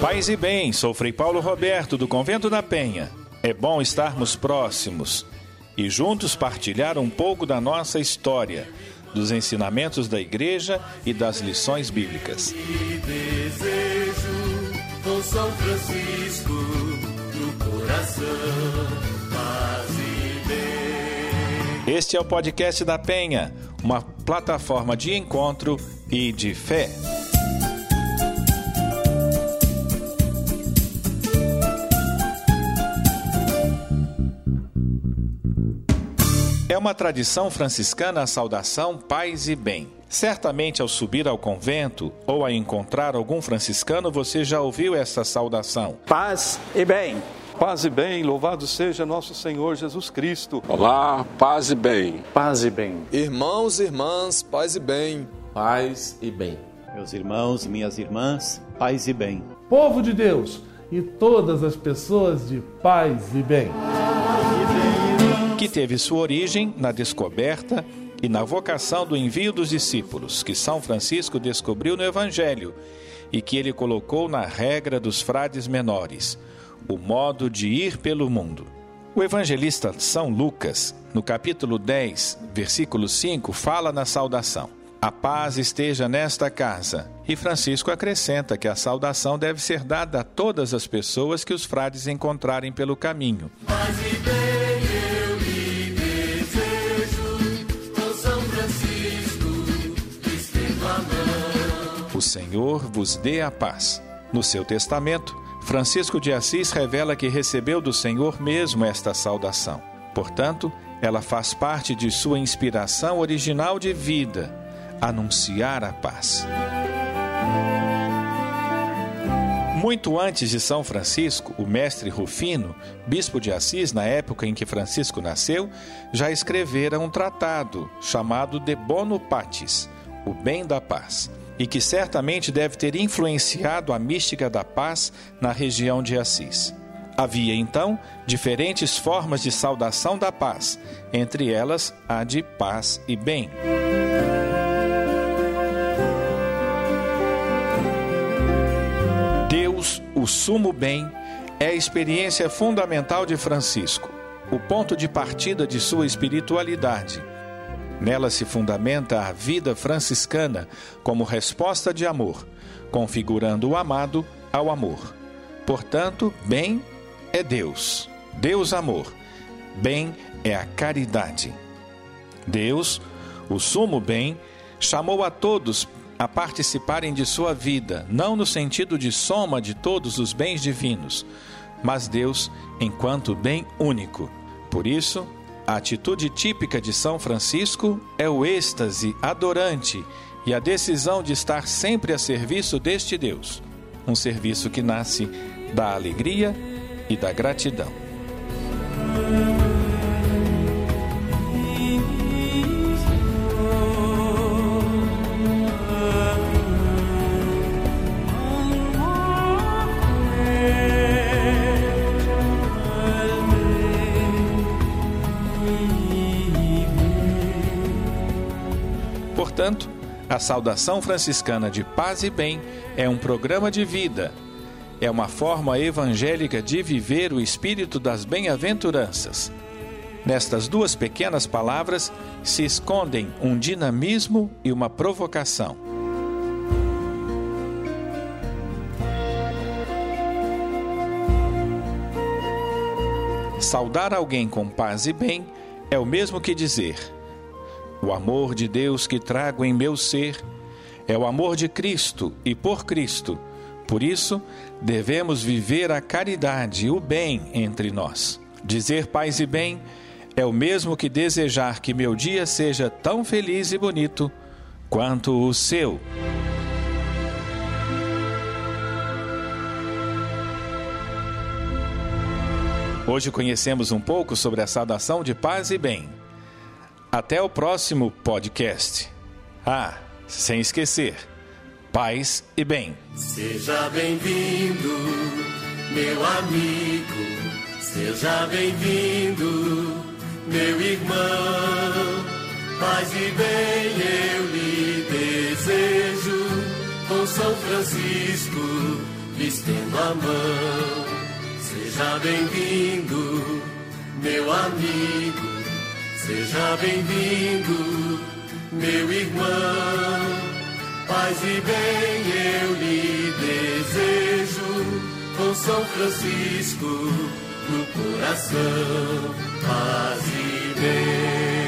Paz e bem, sou Frei Paulo Roberto, do Convento da Penha. É bom estarmos próximos e juntos partilhar um pouco da nossa história, dos ensinamentos da igreja e das lições bíblicas. Este é o podcast da Penha, uma plataforma de encontro e de fé. É uma tradição franciscana a saudação paz e bem. Certamente, ao subir ao convento ou a encontrar algum franciscano, você já ouviu essa saudação. Paz e bem. Paz e bem, louvado seja nosso Senhor Jesus Cristo. Olá, paz e bem. Paz e bem. Irmãos e irmãs, paz e bem. Paz e bem. Meus irmãos e minhas irmãs, paz e bem. Povo de Deus e todas as pessoas de paz e bem. Que teve sua origem na descoberta e na vocação do envio dos discípulos, que São Francisco descobriu no Evangelho e que ele colocou na regra dos frades menores, o modo de ir pelo mundo. O evangelista São Lucas, no capítulo 10, versículo 5, fala na saudação: A paz esteja nesta casa. E Francisco acrescenta que a saudação deve ser dada a todas as pessoas que os frades encontrarem pelo caminho. Paz e bem O Senhor vos dê a paz. No seu testamento, Francisco de Assis revela que recebeu do Senhor mesmo esta saudação. Portanto, ela faz parte de sua inspiração original de vida, anunciar a paz. Muito antes de São Francisco, o mestre Rufino, bispo de Assis, na época em que Francisco nasceu, já escrevera um tratado chamado De Bono Patis, o bem da paz, e que certamente deve ter influenciado a mística da paz na região de Assis. Havia então diferentes formas de saudação da paz, entre elas a de paz e bem. Deus, o sumo bem, é a experiência fundamental de Francisco, o ponto de partida de sua espiritualidade. Nela se fundamenta a vida franciscana como resposta de amor, configurando o amado ao amor. Portanto, bem é Deus, Deus amor, bem é a caridade. Deus, o sumo bem, chamou a todos a participarem de sua vida, não no sentido de soma de todos os bens divinos, mas Deus enquanto bem único. Por isso, a atitude típica de São Francisco é o êxtase adorante e a decisão de estar sempre a serviço deste Deus, um serviço que nasce da alegria e da gratidão. Portanto, a saudação franciscana de paz e bem é um programa de vida, é uma forma evangélica de viver o espírito das bem-aventuranças. Nestas duas pequenas palavras se escondem um dinamismo e uma provocação. Saudar alguém com paz e bem é o mesmo que dizer: o amor de Deus que trago em meu ser é o amor de Cristo e por Cristo. Por isso, devemos viver a caridade e o bem entre nós. Dizer paz e bem é o mesmo que desejar que meu dia seja tão feliz e bonito quanto o seu. Hoje conhecemos um pouco sobre a saudação de paz e bem. Até o próximo podcast. Ah, sem esquecer, paz e bem. Seja bem-vindo, meu amigo. Seja bem-vindo, meu irmão. Paz e bem eu lhe desejo, com São Francisco, estendo a mão. Seja bem-vindo, meu amigo. Seja bem-vindo, meu irmão. Paz e bem eu lhe desejo, com São Francisco no coração. Paz e bem.